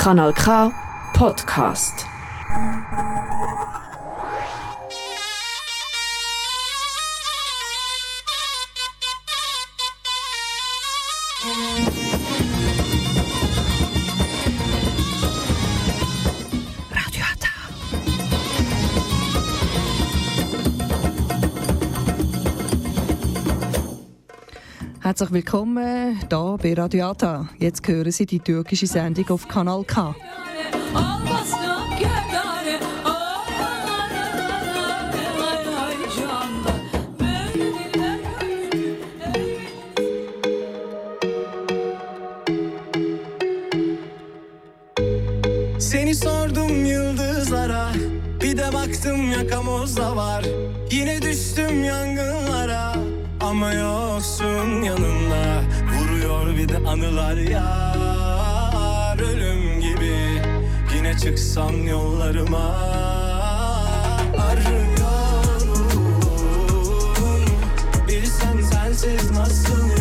Kanal K Podcast. Herzlich willkommen hier bei Radio Ata. Jetzt hören Sie die türkische Sendung auf Kanal K. Seni sordum yıldızlara Bir de baktım yakamozda var Yine düştüm yangınlara Ama yoksun yanımda Vuruyor bir de anılar yar Ölüm gibi. Yine çıksam yollarıma Arıyorum Bilsen sensiz nasıl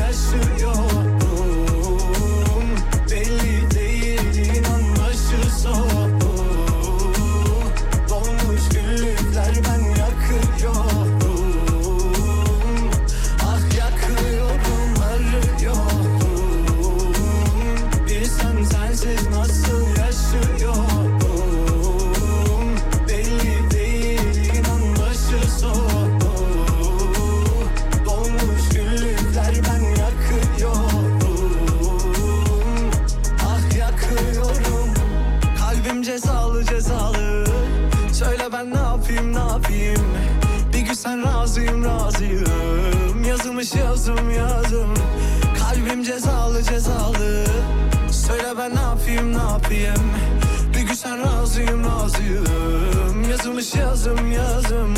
Bir gün sen razıyım razıyım. Yazılmış yazım yazım. Kalbim cezalı cezalı. Söyle ben ne yapayım ne yapayım? Bir gün sen razıyım razıyım. Yazılmış yazım yazım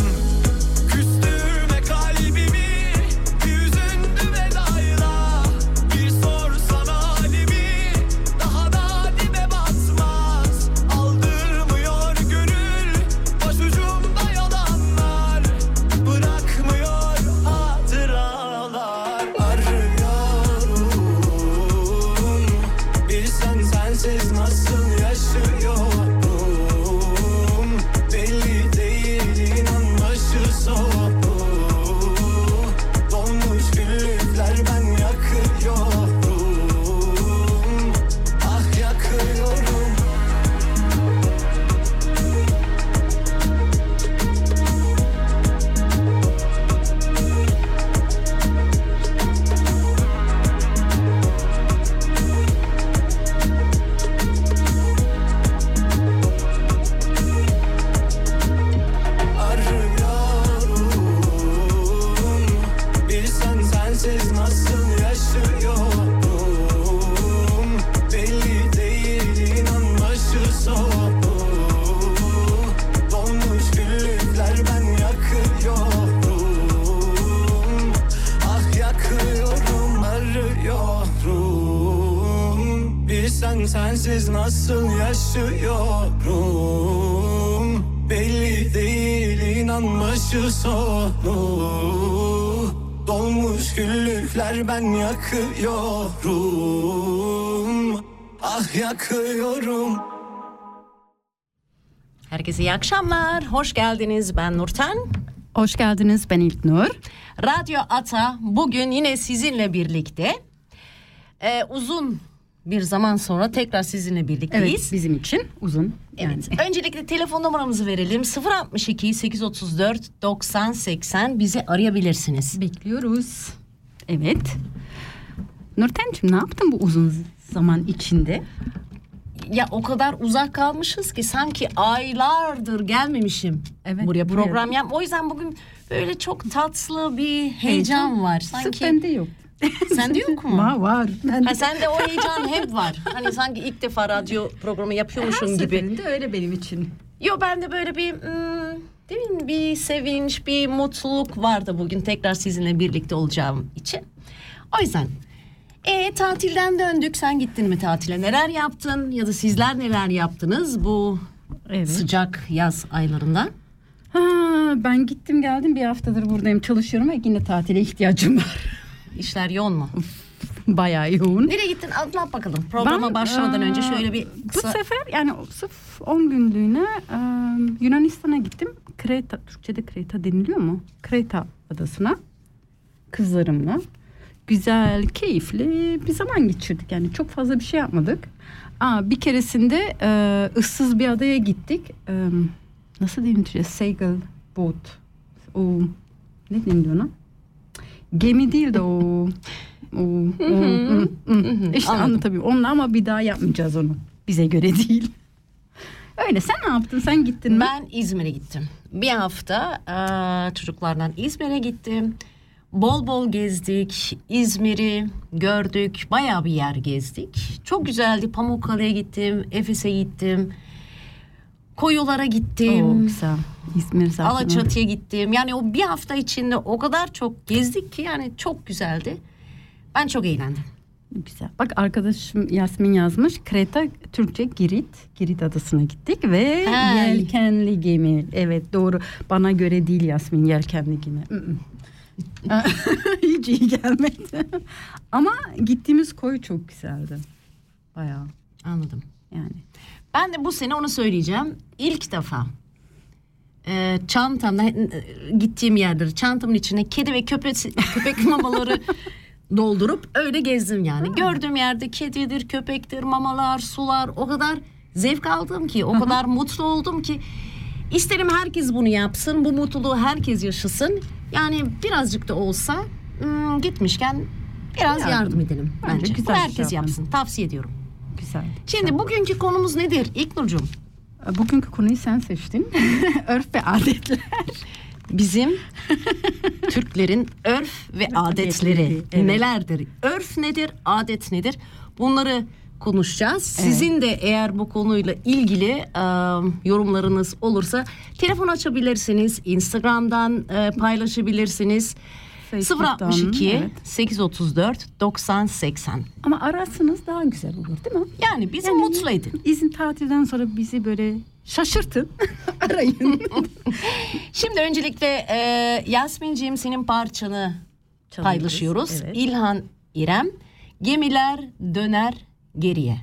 güllükler ben yakıyorum Ah yakıyorum Herkese iyi akşamlar. Hoş geldiniz. Ben Nurten. Hoş geldiniz ben İlknur. Radyo Ata bugün yine sizinle birlikte. Ee, uzun bir zaman sonra tekrar sizinle Evet birlikteyiz. bizim için uzun. Yani. Evet. Öncelikle telefon numaramızı verelim. 062 834 90 80 bizi arayabilirsiniz. Bekliyoruz. Evet. Nurten'cim ne yaptın bu uzun zaman içinde? Ya o kadar uzak kalmışız ki sanki aylardır gelmemişim Evet, buraya program yap. O yüzden bugün böyle çok tatlı bir heyecan var. Sırf Sanki bende yok. sende yok mu? Var var. Ben Ha sende o heyecan hep var. Hani sanki ilk defa radyo programı her yapıyormuşum gibi. seferinde öyle benim için. Yo bende böyle bir hmm, değil mi? bir sevinç, bir mutluluk vardı bugün tekrar sizinle birlikte olacağım için. O yüzden e tatilden döndük. Sen gittin mi tatile? Neler yaptın ya da sizler neler yaptınız bu Evet. sıcak yaz aylarında? Ha, ben gittim geldim bir haftadır buradayım çalışıyorum ve yine tatile ihtiyacım var. İşler yoğun mu? Bayağı yoğun. Nereye gittin? Anlat bakalım. Programa Ben, başlamadan eee, önce şöyle bir Bu kısa... sefer yani sırf 10 günlüğüne e, Yunanistan'a gittim. Kreta, Türkçe'de Kreta deniliyor mu? Kreta adasına kızlarımla. Güzel, keyifli bir zaman geçirdik. Yani çok fazla bir şey yapmadık. Aa, bir keresinde e, ıssız bir adaya gittik. E, nasıl deniliyor? Sail boat. O ne deniliyor ona? Gemi değil de o. İşte Anladım. anlatabiliyorum. Onunla ama bir daha yapmayacağız onu. Bize göre değil. Öyle sen ne yaptın? Sen gittin mi? Ben İzmir'e gittim. Bir hafta eee, çocuklarla İzmir'e gittim. Bol bol gezdik. İzmir'i gördük. Bayağı bir yer gezdik. Çok güzeldi. Pamukkale'ye gittim. Efes'e gittim. Koyulara gittim. Oo, güzel. İzmir zaten. Alaçatı'ya gittim. Yani o bir hafta içinde o kadar çok gezdik ki yani çok güzeldi. Ben çok eğlendim. Güzel. Bak arkadaşım Yasmin yazmış. Kreta Türkçe Girit. Girit adasına gittik ve Ha. yelkenli gemi. Evet doğru. Bana göre değil Yasmin yelkenli gemi. Mm-mm. Hiç iyi gelmedi. Ama gittiğimiz koy çok güzeldi. Bayağı Anladım. yani. Ben de bu sene onu söyleyeceğim. İlk defa e, çantamda e, gittiğim yerleri çantamın içine kedi ve köpek köpek mamaları doldurup öyle gezdim yani. Gördüğüm yerde kedidir, köpektir, mamalar, sular o kadar zevk aldım ki, o kadar mutlu oldum ki isterim herkes bunu yapsın, bu mutluluğu herkes yaşasın. Yani birazcık da olsa hmm, gitmişken biraz Yardım. yardım edelim Bence bence. güzel şey herkes yaptın. yapsın. Tavsiye ediyorum. Güzel. Şimdi bugünkü konumuz nedir İlknur'cum? Bugünkü konuyu sen seçtin. Örf ve adetler. Bizim Türklerin örf ve adetleri evet. nelerdir? Örf nedir, adet nedir? Bunları konuşacağız. Sizin de eğer bu konuyla ilgili e, yorumlarınız olursa telefon açabilirsiniz, Instagram'dan e, paylaşabilirsiniz. Facebook'tan, 062 evet. 834 90 80. Ama ararsanız daha güzel olur değil mi? Yani bizi Yani mutlu edin. İzin tatilden sonra bizi böyle şaşırtın. Arayın. Şimdi öncelikle e, Yasmin'ciğim senin parçanı Çalıyoruz, paylaşıyoruz. evet. İlhan İrem gemiler döner geriye.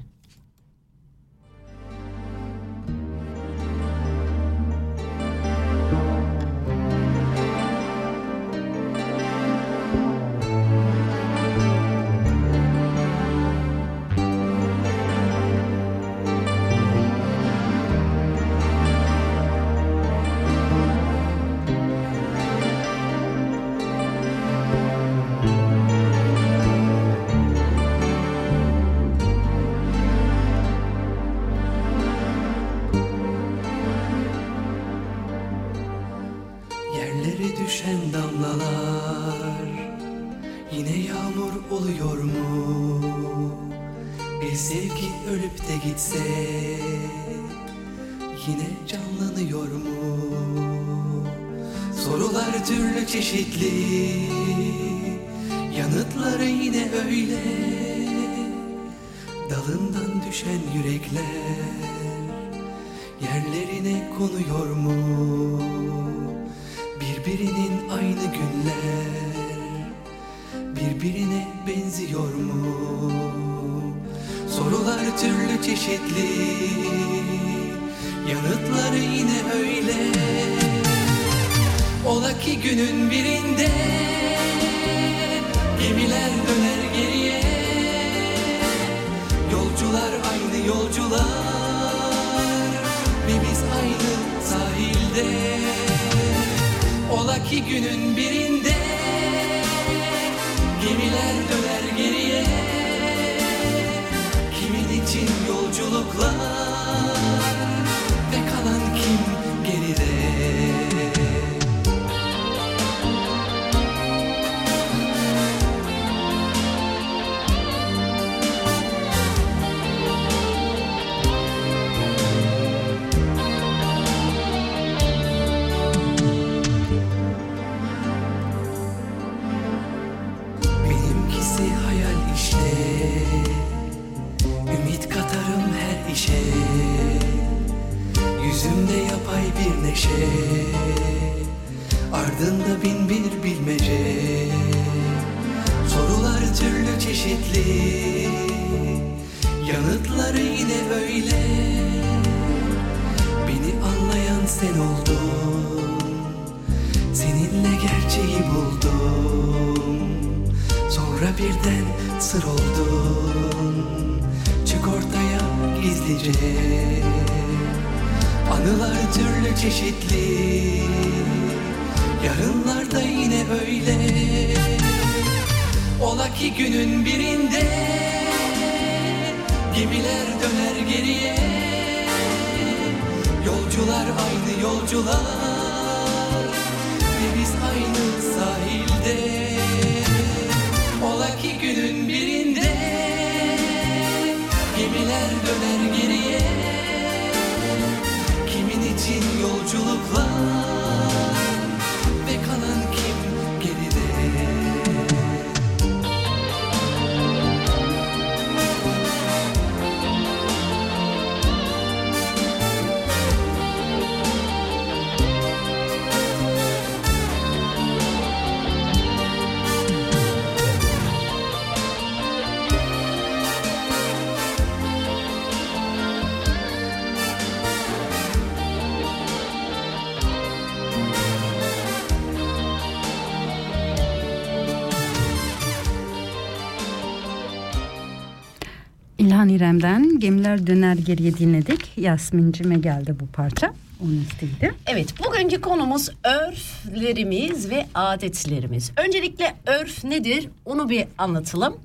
Birbirine benziyor mu? Sorular türlü çeşitli Yanıtları yine öyle. Ola ki günün birinde Gemiler döner geriye. Yolcular aynı yolcular Ve biz aynı sahilde. Ola ki günün birinde Gemiler döner geriye. Kimin için yolculuklar İlhan İrem'den Gemiler Döner Geriye dinledik. Yasmin'cime geldi bu parça. Onun isteğiydi. Evet, bugünkü konumuz örflerimiz ve adetlerimiz. Öncelikle örf nedir? Onu bir anlatalım.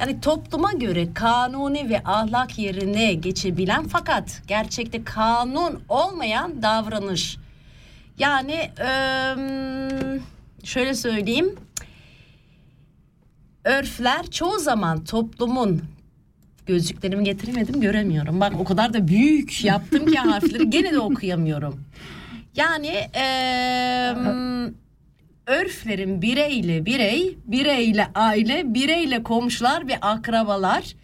Yani topluma göre kanuni ve ahlak yerine geçebilen fakat gerçekte kanun olmayan davranış. Yani şöyle söyleyeyim. Örfler çoğu zaman toplumun gözlüklerimi getiremedim göremiyorum. Bak o kadar da büyük yaptım ki harfleri gene de okuyamıyorum. Yani eee, örflerin bireyle birey, bireyle aile, bireyle komşular ve akrabalar,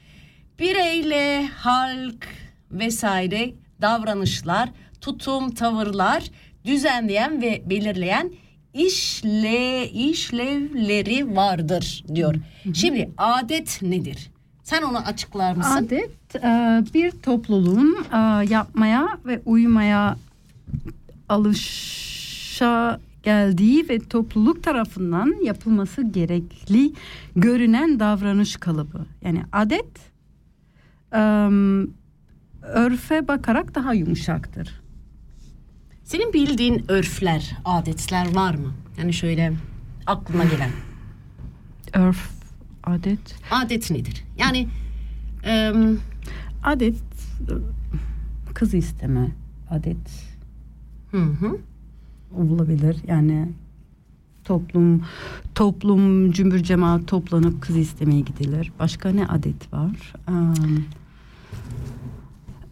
bireyle halk vesaire davranışlar, tutum, tavırlar düzenleyen ve belirleyen işle işlevleri vardır diyor. Şimdi adet nedir? Sen onu açıklar mısın? Adet e, bir topluluğun e, yapmaya ve uymaya alışa geldiği ve topluluk tarafından yapılması gerekli görünen davranış kalıbı. Yani adet e, örfe bakarak daha yumuşaktır. Senin bildiğin örfler, adetler var mı? Yani şöyle aklına gelen. Örf, adet. Adet nedir? Yani em, Adet e, kız isteme adet hı hı. olabilir. Yani toplum toplum cümbür cemaat toplanıp kız istemeye gidilir. Başka ne adet var? Am,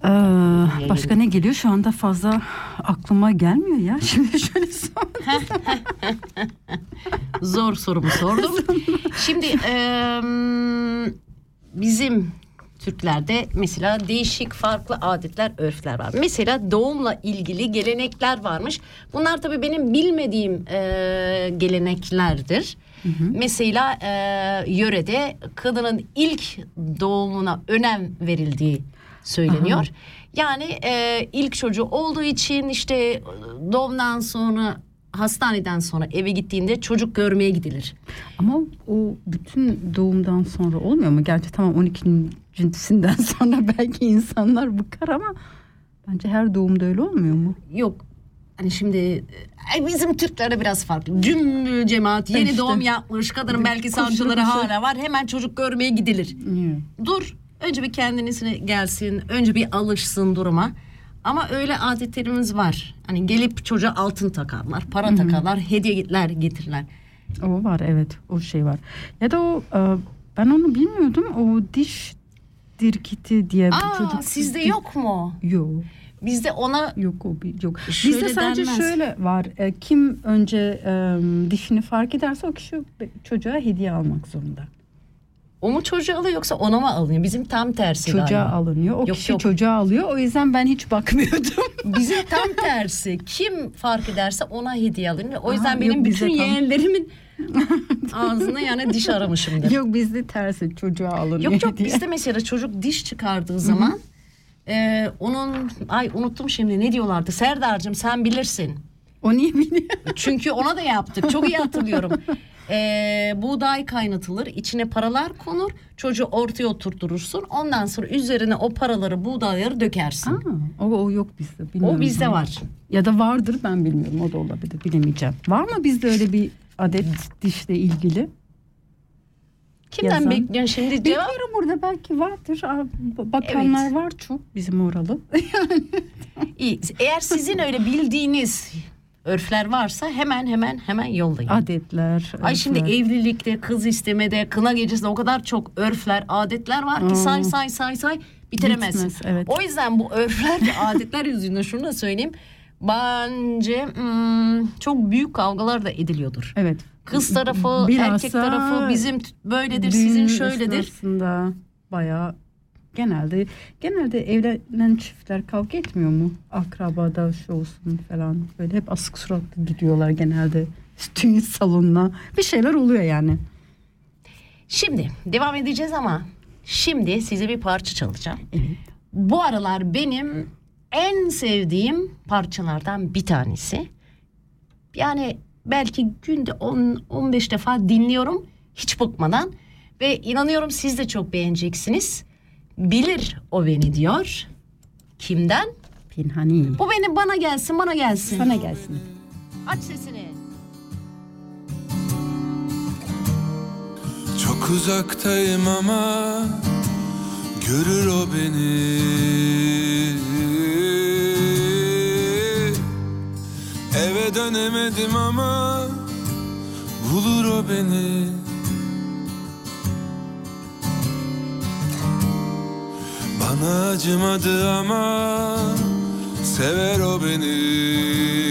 eee, başka ne geliyor? Şu anda fazla aklıma gelmiyor ya. Şimdi şöyle sor. Zor sorumu sordum. Şimdi em, bizim Türklerde mesela değişik farklı adetler, örfler var. Mesela doğumla ilgili gelenekler varmış. Bunlar tabii benim bilmediğim e, geleneklerdir. Mesela e, yörede kadının ilk doğumuna önem verildiği söyleniyor. Yani e, ilk çocuğu olduğu için işte doğumdan sonra hastaneden sonra eve gittiğinde çocuk görmeye gidilir. Ama o bütün doğumdan sonra olmuyor mu? Gerçi tamam 12. cinsinden sonra belki insanlar bıkar ama bence her doğumda öyle olmuyor mu? Yok hani şimdi e, bizim Türklerde biraz farklı. Cümbül cemaat yeni İşte. doğum yapmış kadının belki sancıları kusuru. hala var hemen çocuk görmeye gidilir. Dur önce bir kendisine gelsin önce bir alışsın duruma. Ama öyle adetlerimiz var. Hani gelip çocuğa altın takarlar, para takarlar, hediyeler getirirler. O var evet o şey var. Ya da o e, ben onu bilmiyordum o diş dirkiti diye bir Aa, çocuk. sizde yok mu? Yok Bizde ona yok o bir- yok. Şöyle Bizde sadece denmez. şöyle var. e, kim önce e, dişini fark ederse o kişi çocuğa hediye almak zorunda. O mu çocuğu alıyor yoksa ona mı alınıyor? Bizim tam tersi Çocuğa galiba. alınıyor. O Yok, kişi yok. çocuğa alıyor. O yüzden ben hiç bakmıyordum. Bizim tam tersi. Kim fark ederse ona hediye alınıyor. O yüzden Aha, benim yok, bütün bize tam- yeğenlerimin Ağzına yani diş aramışımdır. Yok bizde tersi çocuğa alınıyor Yok yok diye. bizde mesela çocuk diş çıkardığı zaman e, onun ay unuttum şimdi ne diyorlardı Serdar'cığım sen bilirsin. O niye biliyor? Çünkü ona da yaptık çok iyi hatırlıyorum. E, buğday kaynatılır içine paralar konur çocuğu ortaya oturturursun ondan sonra üzerine o paraları buğdayları dökersin. Aa, o, o yok bizde. Bilmiyorum. o bizde var. Ya da vardır ben bilmiyorum. O da olabilir. Bilemeyeceğim. Var mı bizde öyle bir adet dişle ilgili? Kimden Yazan. bekliyorsun şimdi cevap? Bilmiyorum burada belki vardır. Bakanlar Evet. var çok bizim oralı. İyi. Eğer sizin öyle bildiğiniz örfler varsa hemen hemen hemen yollayın. Adetler. Ay şimdi örfler. evlilikte, kız istemede, kına gecesinde o kadar çok örfler, adetler var ki say say say say bitiremezsin. Bitmez, evet. O yüzden bu örfler ve adetler yüzünden şunu da söyleyeyim. Bence hmm, çok büyük kavgalar da ediliyordur. Evet. Kız tarafı, Bilhassa erkek tarafı bizim böyledir, sizin şöyledir. esnasında bayağı genelde genelde evlenen çiftler kavga etmiyor mu? Akrabada şu olsun falan böyle hep asık suratlı gidiyorlar genelde düğün salonuna. Bir şeyler oluyor yani. Şimdi devam edeceğiz ama şimdi size bir parça çalacağım. Evet. Bu aralar benim en sevdiğim parçalardan bir tanesi. Yani belki günde 10-15 defa dinliyorum hiç bıkmadan. Ve inanıyorum siz de çok beğeneceksiniz. Bilir o beni diyor. Kimden? Pinhani. Bu benim bana gelsin bana gelsin. Sana gelsin. Aç sesini. Çok uzaktayım ama görür o beni Eve dönemedim ama bulur o beni Bana acımadı ama sever o beni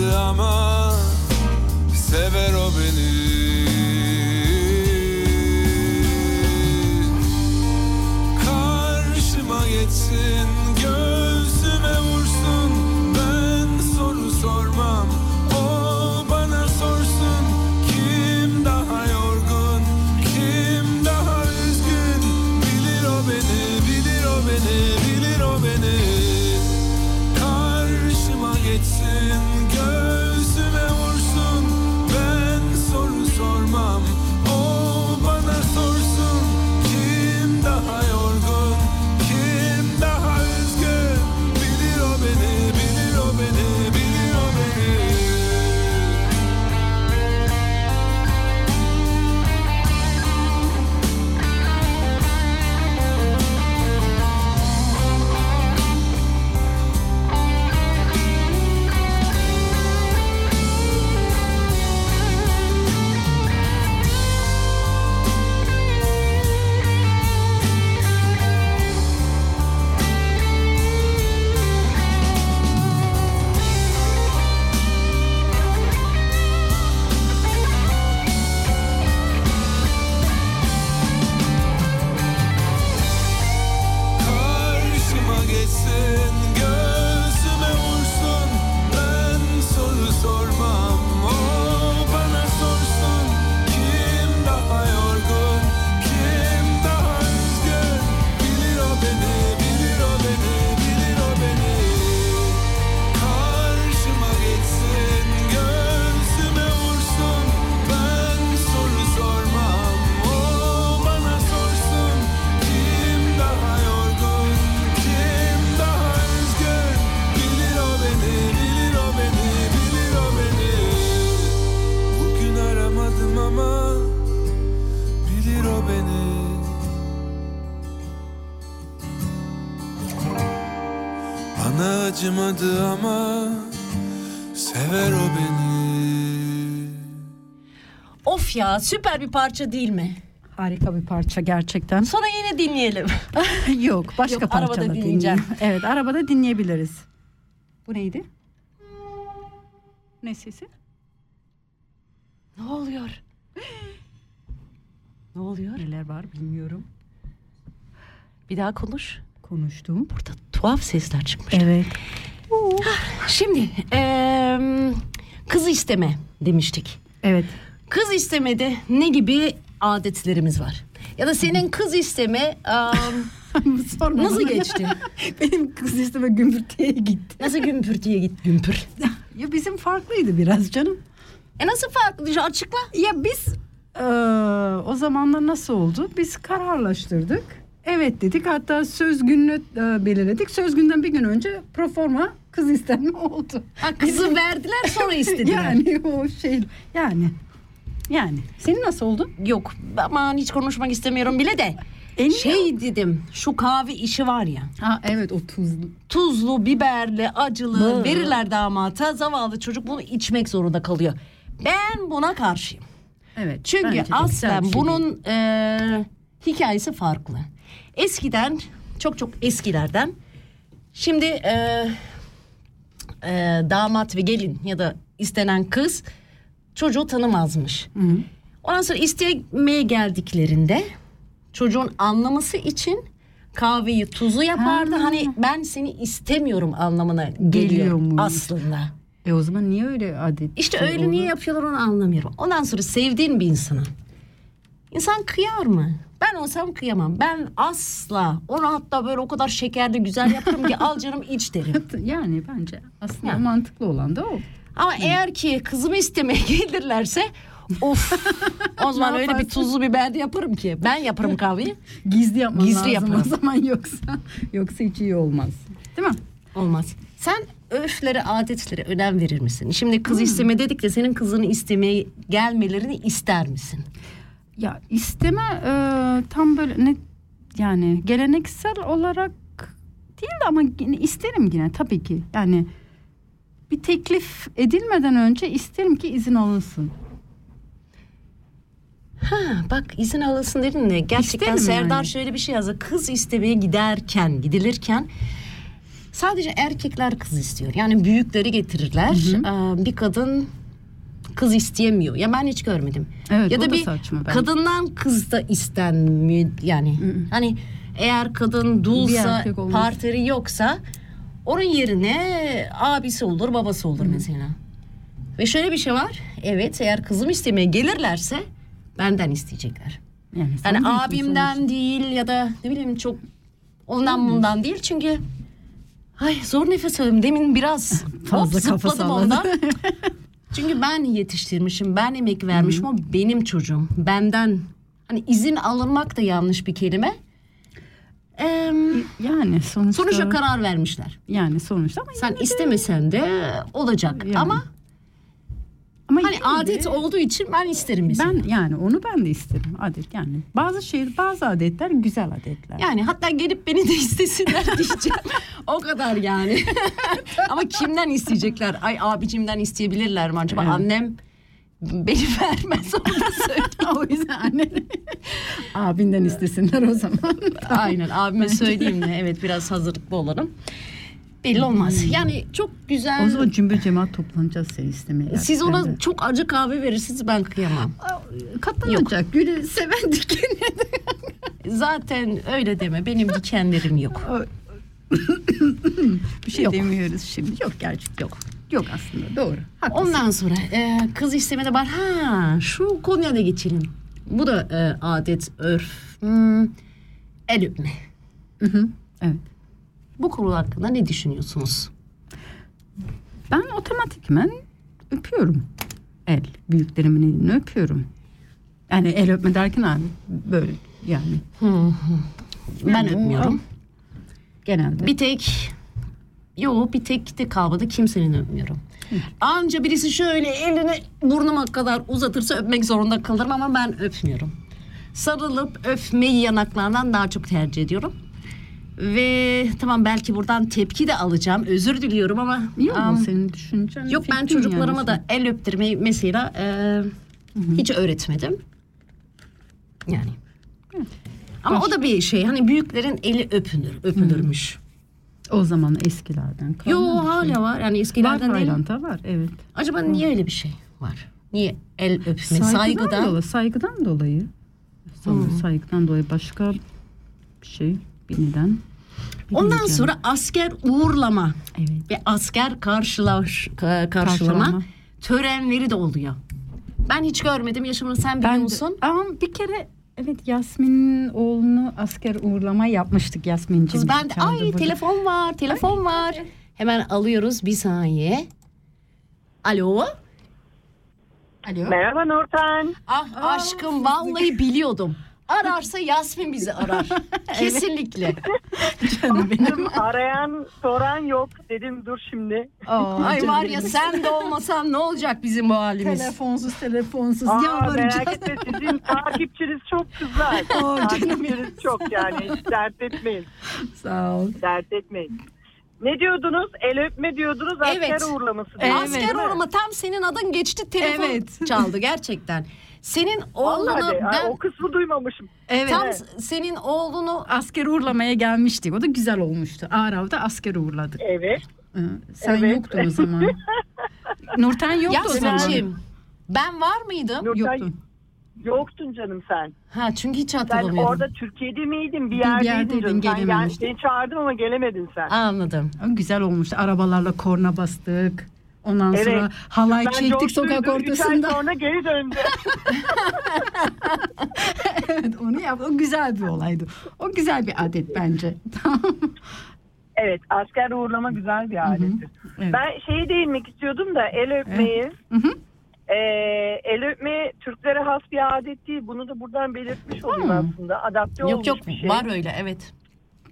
acımadı ama acımadı ama sever o beni. Of ya süper bir parça değil mi? Harika bir parça gerçekten. Sonra yine dinleyelim. Yok başka Yok, arabada parçalar dinleyeceğim. dinleyeceğim. Evet arabada dinleyebiliriz. Bu neydi? Ne sesi? ne oluyor? Ne oluyor? Neler var bilmiyorum. Bir daha konuş. Konuştum. Burada tuhaf sesler çıkmış. Evet. Şimdi eee, kız isteme demiştik. Evet. Kız istemede ne gibi adetlerimiz var? Ya da senin kız isteme Sorma nasıl bana. geçti? Benim kız isteme gümbürtüye gitti. Nasıl gümpür diye git gümpür. Ya bizim farklıydı biraz canım. E nasıl farklı? Açıkla. Ya biz eee, o zamanlar nasıl oldu? Biz kararlaştırdık. Evet dedik hatta söz gününü e, belirledik. Söz günden bir gün önce proforma kız istenme oldu. Ha, kızı verdiler sonra istediler. Yani o şey yani yani senin nasıl oldu? Yok aman hiç konuşmak istemiyorum bile de. En Şey dedim şu kahve işi var ya. Ha evet o tuzlu. Tuzlu, biberli, acılı Bı. verirler damata. Zavallı çocuk bunu içmek zorunda kalıyor. Ben buna karşıyım. Evet. Çünkü aslen şey bunun e, hikayesi farklı. Eskiden çok çok eskilerden şimdi e, e, damat ve gelin ya da istenen kız çocuğu tanımazmış. Hı hı. Ondan sonra istemeye geldiklerinde çocuğun anlaması için kahveyi tuzlu yapardı. Ha. Hani ben seni istemiyorum anlamına geliyor aslında. E o zaman niye öyle adet? İşte şey öyle oldu? niye yapıyorlar onu anlamıyorum. Ondan sonra sevdiğin bir insana. İnsan kıyar mı? Ben olsam kıyamam. Ben asla onu hatta böyle o kadar şekerli güzel yaparım ki al canım iç derim. Yani bence aslında Ya. mantıklı olan da o. Ama eğer ki kızımı istemeye gelirlerse of o zaman öyle bir tuzlu biberli yaparım ki. Ben yaparım kahveyi. Gizli yapman Gizli lazım yaparım. o zaman yoksa yoksa hiç iyi olmaz. Değil mi? Olmaz. Sen örflere, adetlere önem verir misin? Şimdi kız isteme dedik de senin kızını istemeye gelmelerini ister misin? Ya isteme e, tam böyle ne yani geleneksel olarak değil de ama yine isterim yine tabii ki. Yani bir teklif edilmeden önce isterim ki izin alınsın. Ha bak izin alınsın dedin de gerçekten İsterim Serdar yani. şöyle bir şey yazdı. Kız istemeye giderken, gidilirken sadece erkekler kız istiyor. Yani büyükleri getirirler. Ee, bir kadın kız isteyemiyor. Ya ben hiç görmedim. Evet, ya da da bir saçma kadından kız da istenmiyor yani. Hani eğer kadın dulsa, partneri yoksa onun yerine abisi olur, babası olur mesela. Ve şöyle bir şey var. Evet eğer kızım istemeye gelirlerse benden isteyecekler. Yani, Yani abimden değil ya da ne bileyim çok ondan bundan değil çünkü ay zor nefes alıyorum. Demin biraz Fazla kafa zıpladım salladı. ondan. çünkü ben yetiştirmişim, ben emek vermişim. O benim çocuğum. Benden hani izin alınmak da yanlış bir kelime. Sonuçta. Yani sonuçta. sonuçta karar vermişler. Yani sonuçta ama Sen yine de- istemesen de olacak. Yani. Ama ama hani yine de- adet olduğu için ben isterim mesela. Ben yani onu ben de isterim adet yani. Bazı şey bazı adetler güzel adetler. Yani hatta gelip beni de istesinler diyeceğim. o kadar yani. Ama kimden isteyecekler? Ay abicimden isteyebilirler mi acaba? Evet. Annem beni vermez onu söyle. o yüzden anne abinden istesinler o zaman. Aynen abime söyleyeyim de evet biraz hazırlıklı olalım. Belli olmaz. Yani çok güzel. o zaman cümbür cemaat toplanacağız seni istemeye. Siz ona de. çok acı kahve verirsiniz ben kıyamam. katlanacak. Gülü seven dikeni Zaten öyle deme benim dikenlerim yok. Bir şey Yok. demiyoruz şimdi. Yok gerçek yok. Yok aslında doğru. Haklısın. Ondan sonra e, kız istemede var. Ha şu konuya da geçelim. Bu da e, adet, örf. Hmm, el öpme. Hı hı, Evet. Bu konu hakkında ne düşünüyorsunuz? Ben otomatikmen öpüyorum. El. Büyüklerimin elini öpüyorum. Yani el öpme derken abi böyle yani. Ben Yani o- öpmüyorum. Genelde. Bir tek Yo bir tek de kalmadı kimsenin öpmüyorum. Anca birisi şöyle elini burnuma kadar uzatırsa öpmek zorunda kalırım ama ben öpmüyorum. Sarılıp öpmeyi yanaklardan daha çok tercih ediyorum. Ve tamam belki buradan tepki de alacağım. Özür diliyorum ama. Yok mu am, senin düşüncen? Yok ben çocuklarıma yani. da el öptürmeyi mesela e, hiç öğretmedim. Yani. Ama o da bir şey hani büyüklerin eli öpünür, öpülürmüş. O zaman eskilerden kalma Yo şey. hala var yani Var eskilerden değil. Tayland'da var evet. Acaba niye öyle bir şey var? Niye el öpme, Saygıdan, saygıdan? dolayı. Saygıdan dolayı. Sanırım Saygıdan dolayı başka bir şey bir neden. Ondan Bilmeyeceğim. sonra asker uğurlama evet. ve asker karşılaş, ka- karşılama, Karşılama. törenleri de oluyor. Ben hiç görmedim. Yaşamını sen biliyor musun? ama bir kere evet Yasmin'in oğlunu asker uğurlama yapmıştık Yasmin'ciğim. Kız ben de ay burada. telefon var, telefon var. Hemen alıyoruz bir saniye. Alo. Alo. Merhaba Nurten. Ah aşkım vallahi biliyordum. Ararsa Yasmin bizi arar. Kesinlikle. Baktım arayan soran yok dedim dur şimdi. Aa, Ay canım var ya benim. sen de olmasan ne olacak bizim bu halimiz? Telefonsuz telefonsuz Aa, yalvaracağız. merak etme sizin takipçiniz çok kızlar. Aa, canım takipçiniz çok yani hiç dert etmeyin. Sağ ol. Dert etmeyin. Ne diyordunuz? El öpme diyordunuz asker Evet. uğurlaması. Evet. Asker uğrama tam senin adın geçti telefon Evet. çaldı gerçekten. Senin oğlunu Vallahi de, ben o kısmı duymamışım. Evet. tam Evet. senin oğlunu Asker uğurlamaya gelmiştik. O da güzel olmuştu. Arav'da asker uğurladık. Evet. Ee, Sen Evet. yoktun o zaman. Nurten yoktu o zaman. Yasmin'ciğim ben var mıydım? Nurten Yoktun. yoktun canım sen. Ha çünkü hiç Sen hatırlamıyorum. orada Türkiye'de miydin? Bir Bir yerdeydin. yerdeydin, canım. Sen gelememiştin. Seni çağırdım ama gelemedin sen. Anladım. Güzel olmuştu. Arabalarla korna bastık. Ondan Evet. sonra halay Ben çektik sokak Üç ay ortasında. sonra geri döndü. evet onu yap. O güzel bir olaydı. O güzel bir adet bence. Evet asker uğurlama güzel bir adettir. Evet. Ben şeyi değinmek istiyordum da el öpmeyi. Hı. Ee, el öpme Türklere has bir adet değil. Bunu da buradan belirtmiş olayım aslında. Adapte Yok olmuş yok bir şey. var öyle evet.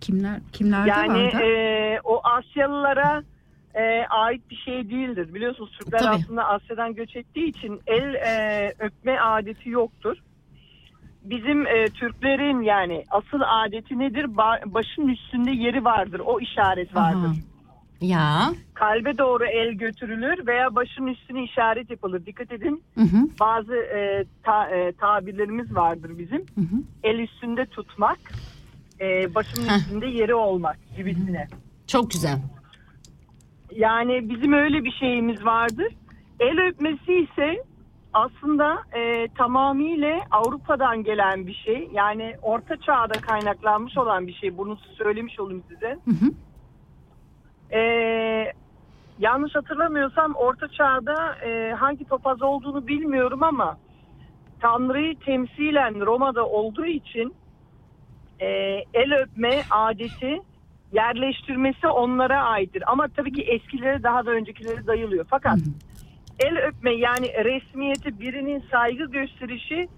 Kimler kimlerde Yani vardı? e, o Asyalılara e, ait bir şey değildir. Biliyorsunuz Türkler Tabii. aslında Asya'dan göç ettiği için el e, öpme adeti yoktur. Bizim e, Türklerin yani asıl adeti nedir? Ba- başın üstünde yeri vardır. O işaret vardır. Aha. Ya Kalbe doğru el götürülür veya başın üstüne işaret yapılır. Dikkat edin Hı hı, bazı e, ta- e, tabirlerimiz vardır bizim. hı hı. El üstünde tutmak, e, başın Heh. üstünde yeri olmak gibisine. çok güzel. Yani bizim öyle bir şeyimiz vardır. El öpmesi ise aslında e, tamamıyla Avrupa'dan gelen bir şey. Yani Orta Çağ'da kaynaklanmış olan bir şey. Bunu söylemiş olayım size. Hı hı. E, yanlış hatırlamıyorsam Orta Çağ'da e, hangi papaz olduğunu bilmiyorum ama Tanrı'yı temsilen Roma'da olduğu için e, el öpme adeti yerleştirmesi onlara aittir. Ama tabii ki eskilere daha da öncekileri dayılıyor. Fakat el öpme yani resmiyeti birinin saygı gösterişi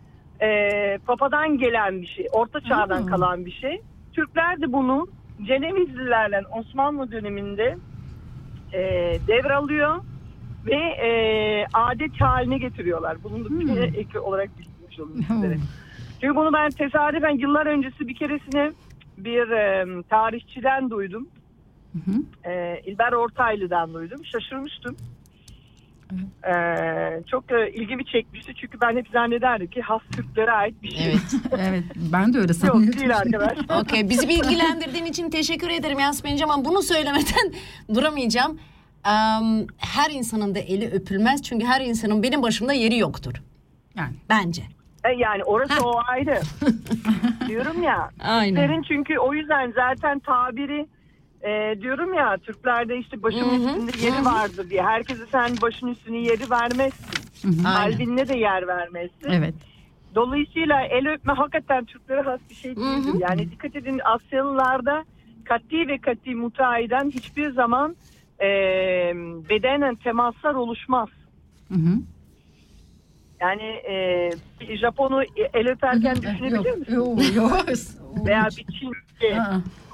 e, papadan gelen bir şey. Orta çağdan kalan bir şey. Türkler de bunu Cenevizlilerle Osmanlı döneminde e, devralıyor ve e, adet haline getiriyorlar. Bunu da bir ek olarak bildirmiş olayım sizlere. Çünkü bunu ben tesadüfen yıllar öncesi bir keresine bir e, tarihçiden duydum. Hı hı. E, İlber Ortaylı'dan duydum. Şaşırmıştım. E, çok e, ilgimi çekmişti. Çünkü ben hep zannederdim ki has Türklere ait bir şey. Evet. Evet ben de öyle Yok sanıyordum. değil arkadaş. Okey bizi bilgilendirdiğin için teşekkür ederim Yasmin'ciğim ama bunu söylemeden duramayacağım. Am, her insanın da eli öpülmez çünkü her insanın benim başımda yeri yoktur. Yani. Bence. E, yani orası o ayrı. Diyorum ya. Aynen. Türklerin çünkü o yüzden zaten tabiri e, diyorum ya Türklerde işte başın Hı hı, üstünde yeri vardır diye. Herkese sen başın üstüne yeri vermezsin. Hı hı. Aynen. Kalbinle de yer vermezsin. Evet. Dolayısıyla el öpme hakikaten Türklere has bir şey değildir. Yani dikkat edin Asyalılarda kati ve kati mutayiden hiçbir zaman e, bedenen temaslar oluşmaz. Hı hı. Yani e, bir Japon'u el öperken düşünebiliyor musun? Yok, yok. Veya bir Çinli,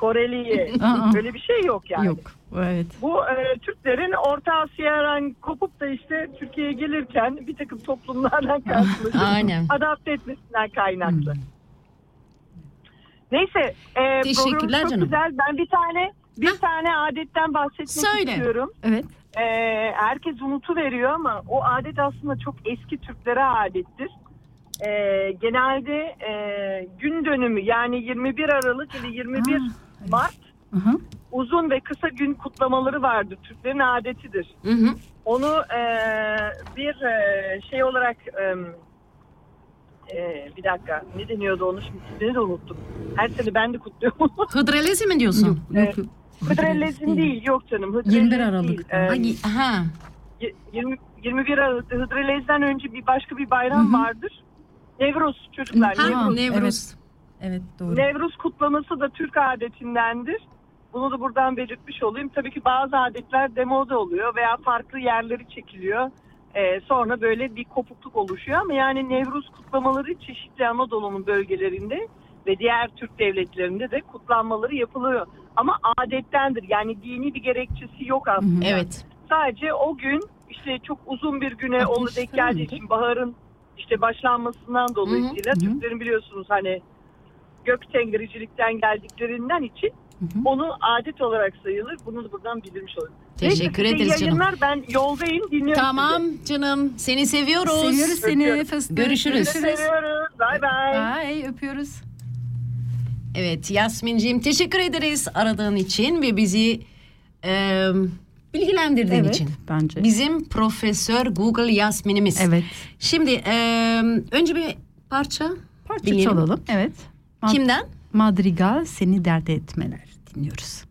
Koreli'yi böyle bir şey yok yani. Yok. Evet. Bu e, Türklerin Orta Asya'dan kopup da işte Türkiye'ye gelirken bir takım toplumlardan karşılaşıp Aynen. adapte etmesinden kaynaklı. Neyse. E, Teşekkürler çok canım. güzel. Ben bir tane bir Hah. tane adetten bahsetmek Söyle. istiyorum. Evet. E, herkes unutu veriyor ama o adet aslında çok eski Türklere adettir. E, genelde e, gün dönümü yani 21 Aralık ile 21 Ha, Mart Hı hı. uzun ve kısa gün kutlamaları vardır. Türklerin adetidir. Hı hı. Onu e, bir e, şey olarak e, e, bir dakika ne deniyordu onu şimdi ismini de unuttum. Her sene ben de kutluyorum. Hıdrellezi mi diyorsun? Yok. Hıdrellez'in değil yok canım. Hıdrellez 21 değil. Aralık'ta. E, Ay, ha. y- 20, 21 Aralık'ta Hıdrellez'den önce bir başka bir bayram Hı hı. vardır. Nevruz çocuklar. Ha, Nevruz. Nevruz. Evet doğru. Nevruz kutlaması da Türk adetindendir. Bunu da buradan belirtmiş olayım. Tabii ki bazı adetler demoda oluyor veya farklı yerleri çekiliyor. Ee, sonra böyle bir kopukluk oluşuyor ama yani Nevruz kutlamaları çeşitli Anadolu'nun bölgelerinde ve diğer Türk devletlerinde de kutlanmaları yapılıyor. Ama adettendir. Yani dini bir gerekçesi yok aslında. Evet. Sadece o gün işte çok uzun bir güne onu denk geldiği için baharın işte başlanmasından dolayısıyla Hı hı. Türklerin biliyorsunuz hani gök tengricilikten geldiklerinden için Hı hı. onu adet olarak sayılır. Bunu da buradan bildirmiş olayım. Teşekkür Neyse, ederiz canım. yayınlar. Ben yoldayım dinliyorum Tamam canım. Seni seviyoruz. Seviyoruz seni Öpüyorum. Görüşürüz. sizi. Sizi seviyoruz. Bay bay. Ay öpüyoruz. Evet Yasmin'ciğim teşekkür ederiz aradığın için ve bizi e, bilgilendirdiğin Evet için. bence. Bizim Profesör Google Yasmin'imiz. Evet. Şimdi e, önce bir parça Parça dinleyelim. çalalım. Evet. Mad- Kimden? Madrigal seni dert etmeler dinliyoruz.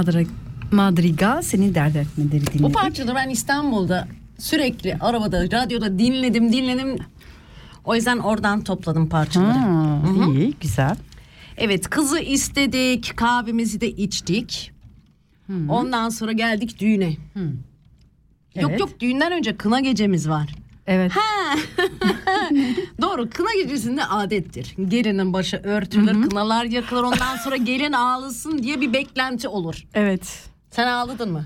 Madra Madrigal seni dert etmeleri dinledik. Bu parçaları ben İstanbul'da sürekli arabada, radyoda dinledim, dinledim. O yüzden oradan topladım parçaları. Ha, iyi güzel. Evet kızı istedik kahvemizi de içtik. Ondan sonra geldik düğüne. Yok Evet. yok düğünden önce kına gecemiz var. Evet. Doğru kına gecesinde adettir. Gelinin başı örtülür, kınalar yakılır ondan sonra gelin ağlasın diye bir beklenti olur. Evet. Sen ağladın mı?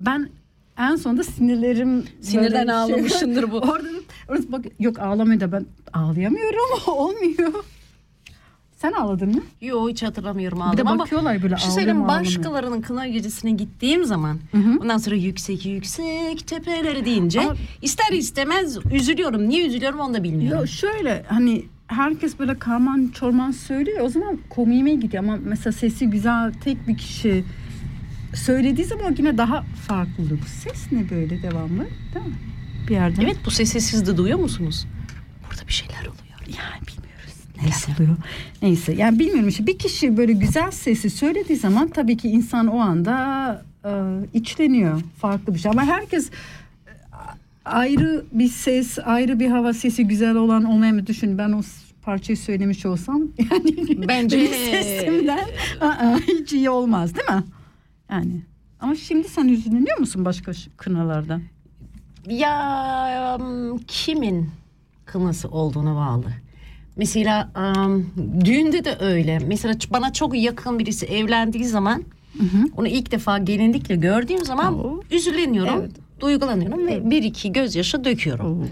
Ben en sonunda sinirlerim Sinirden şey- ağlamışsındır bu. Orada, orada bak yok ağlamıyor da ben ağlayamıyorum olmuyor. Sen ağladın mı? Yo hiç hatırlamıyorum Bir de ağladım ama bakıyorlar böyle bir şey söyleyeyim ağlamıyor. başkalarının kına gecesine gittiğim zaman ondan sonra yüksek yüksek tepeleri deyince Ama- ister istemez üzülüyorum. Niye üzülüyorum onu da bilmiyorum. Yo şöyle hani herkes böyle karman çorman söylüyor o zaman komiğime gidiyor ama mesela sesi güzel tek bir kişi söylediği zaman yine daha farklı oluyor. Bu ses ne böyle devamlı değil mi? Bir yerden. Evet bu sesi siz de duyuyor musunuz? Burada bir şeyler oluyor. Yani. Neyse. oluyor. Neyse yani bilmiyorum işte bir kişi böyle güzel sesi söylediği zaman tabii ki insan o anda e, içleniyor farklı bir şey ama herkes e, ayrı bir ses ayrı bir hava sesi güzel olan olmayan düşün ben o parçayı söylemiş olsam yani Bence- sesimden aa, hiç iyi olmaz değil mi? Yani ama şimdi sen üzülüyor musun başka kınalardan? Ya um, kimin kınası olduğuna bağlı. Mesela um, düğünde de öyle. Mesela bana çok yakın birisi evlendiği zaman onu ilk defa gelinlikle gördüğüm zaman Oo. üzüleniyorum. Evet. Duygulanıyorum ve bir iki gözyaşı döküyorum.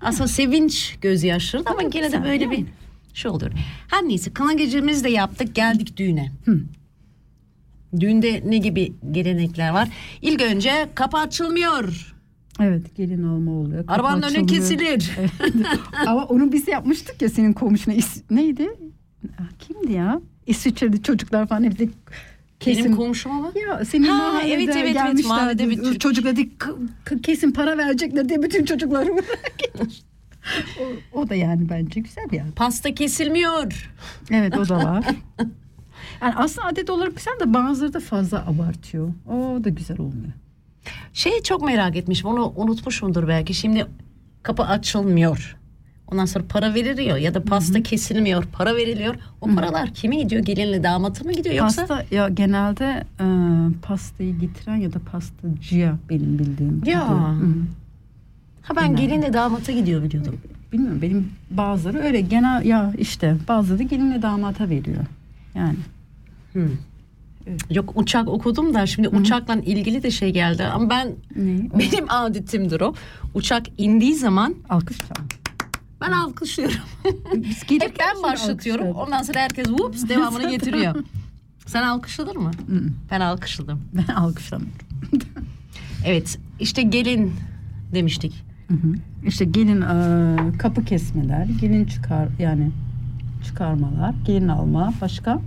Aslında sevinç gözyaşları ama Evet, gene de böyle bir şey oluyor. Her neyse kına gecemizi de yaptık geldik düğüne. Düğünde ne gibi gelenekler var? İlk önce kapı açılmıyor. Evet gelin olma oluyor. kapı Arabanın önü açılıyor. kesilir. Ama onu biz yapmıştık ya senin komşuna. İs- neydi? Kimdi ya? İsviçre'de çocuklar falan hepsi kesin. Benim komşum ama. ya senin Ha, mahallede evet, evet, evet, gelmişlerdi. mahallede bir Türk. Çocuklar dedi, "K- k- kesin para verecekler diye bütün bırakmış. o, o da yani bence güzel yani. Pasta kesilmiyor. Evet o da var. Yani aslında adet olarak güzel de bazıları da fazla abartıyor. O da güzel olmuyor. Şeyi çok merak etmişim. Onu unutmuşumdur belki. Şimdi kapı açılmıyor. Ondan sonra para veriliyor ya da pasta kesilmiyor. Para veriliyor. O paralar kime gidiyor? Gelinle damata mı gidiyor yoksa? Pasta ya genelde e, pastayı getiren ya da pastacıya benim bildiğim. Ya. Hı. Ha ben gelinle damata gidiyor biliyordum. Bilmiyorum benim bazıları öyle genel ya işte bazıları gelinle damata veriyor. Yani Yok uçak okudum da şimdi uçakla ilgili de şey geldi. Ama ben ne? Benim adetimdir o. Uçak indiği zaman alkış ben alkışlıyorum. Biz Hep ben başlatıyorum. Ondan sonra herkes whoops devamını getiriyor. Sen alkışladın mı? Ben alkışladım. Ben alkışlamıyorum. Evet işte gelin demiştik. İşte gelin e, kapı kesmeler, gelin çıkar yani çıkarmalar, gelin alma başka.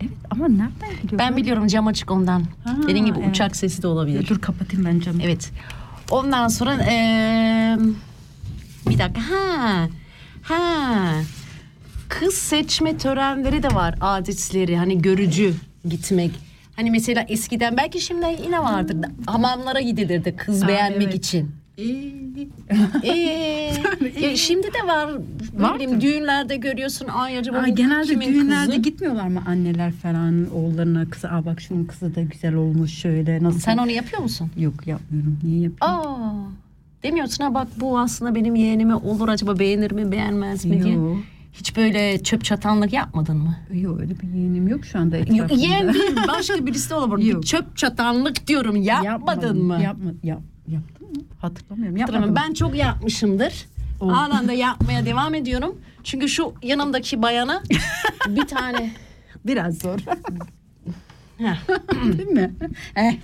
Evet ama nereden gidiyor? Ben biliyorum cam açık ondan. Ha, Dediğin gibi evet. uçak sesi de olabilir. Dur kapatayım ben camı. Evet. Ondan sonra eee, bir dakika. Ha. Ha. Kız seçme törenleri de var adetleri. Hani görücü gitmek. Hani mesela eskiden belki şimdi yine vardır. Hamamlara gidilirdi kız Aa, beğenmek evet. için. İyi. Ee, ya şimdi de var. Vardır. bileyim düğünlerde görüyorsun. Ay acaba Aa, genelde düğünlerde kızı? gitmiyorlar mı anneler falan oğullarına kızı aa bak şunun kızı da güzel olmuş şöyle nasıl? Sen onu yapıyor musun? Yok yapmıyorum. Niye yapayım? Aa. Demiyorsun ha bak bu aslında benim yeğenime olur acaba beğenir mi beğenmez mi diye. Yok. Hiç böyle çöp çatanlık yapmadın mı? Yok öyle bir yeğenim yok şu anda etrafımda. yeğen değil başka birisi de olabilir. Yok. Çöp çatanlık diyorum yapmadın Yapmadım. mı? Yapma, yap, yaptım mı? Hatırlamıyorum. Yapmadım. Ben çok yapmışımdır. Oldu. Halen de yapmaya devam ediyorum. Çünkü şu yanımdaki bayana bir tane Biraz zor. Değil mi? Eh,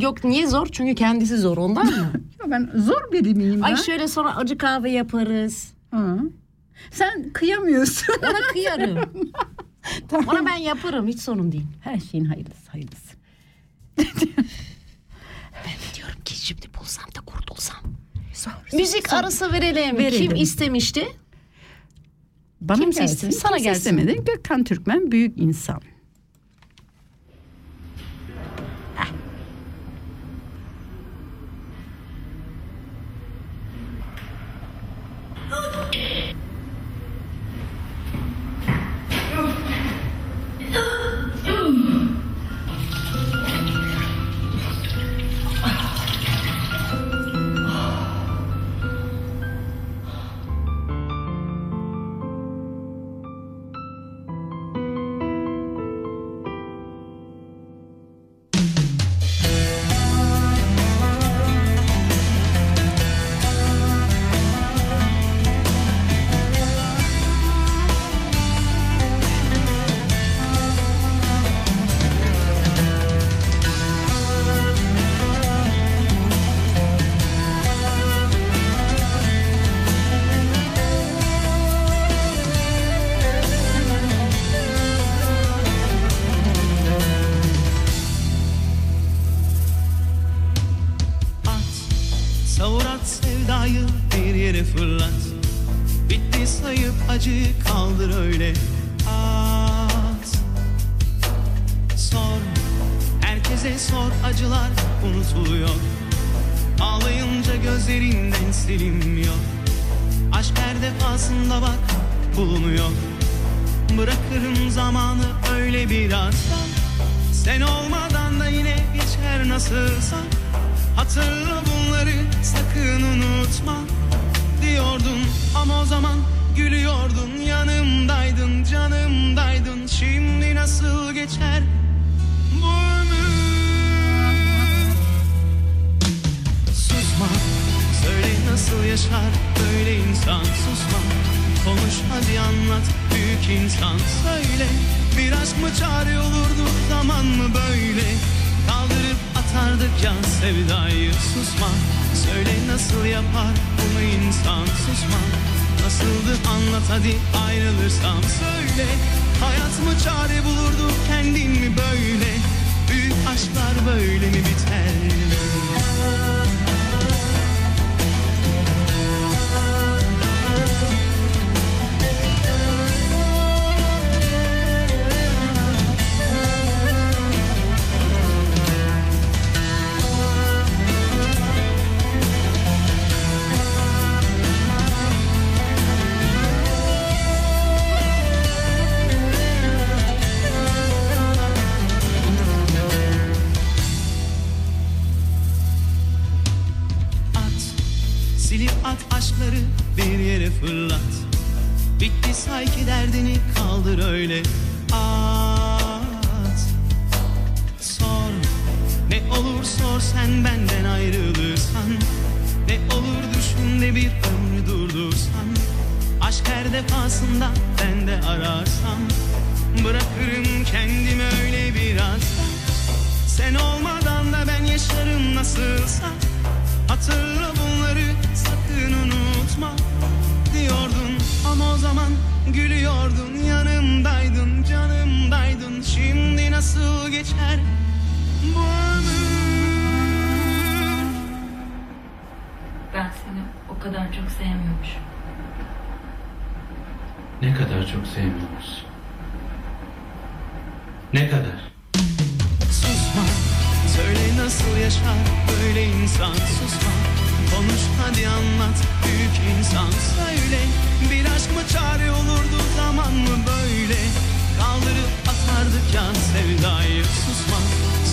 yok niye zor? Çünkü kendisi zor ondan mı? yo, ben zor biri miyim ben? Ay şöyle sonra acı kahve yaparız. Ha. Sen kıyamıyorsun. Ona kıyarım. Ona ben yaparım hiç sorun değil. Her şeyin hayırlısı hayırlısı. Diyorum ki şimdi bulsam da kurtulsam. Zor. Müzik arası verelim. Verelim. Kim istemişti? Bana Kimse gelsin. sana Kimse gelsin. istemedi. Gökhan Türkmen büyük insan. Bırakırım zamanı öyle biraz Sen olmadan da yine geçer nasılsa. Hatırla bunları sakın unutma. Diyordun ama o zaman gülüyordun. Yanımdaydın canımdaydın. Şimdi nasıl geçer bu ömür? Susma Söyle nasıl yaşar böyle insan. Susma Konuş hadi anlat. Büyük insan Söyle. Bir aşk mı çare olurdu zaman mı böyle? Kaldırıp atardık ya sevdayı Susma. Söyle nasıl yapar bunu insan Susma. Nasıldı anlat hadi ayrılırsam Söyle. Hayat mı çare bulurdu kendin mi böyle? Büyük aşklar böyle mi biter Hatırla bunları sakın unutma. Diyordun ama o zaman gülüyordun. Yanımdaydın canımdaydın. Şimdi nasıl geçer bu ömür? Ben seni o kadar çok sevmiyormuşum. Ne kadar çok sevmiyoruz. Ne kadar? Susma. Söyle nasıl yaşar böyle insan. Susma Konuş hadi anlat büyük insan Söyle. Bir aşk mı çare olurdu zaman mı böyle? Kaldırıp atardık ya sevdayı Susma.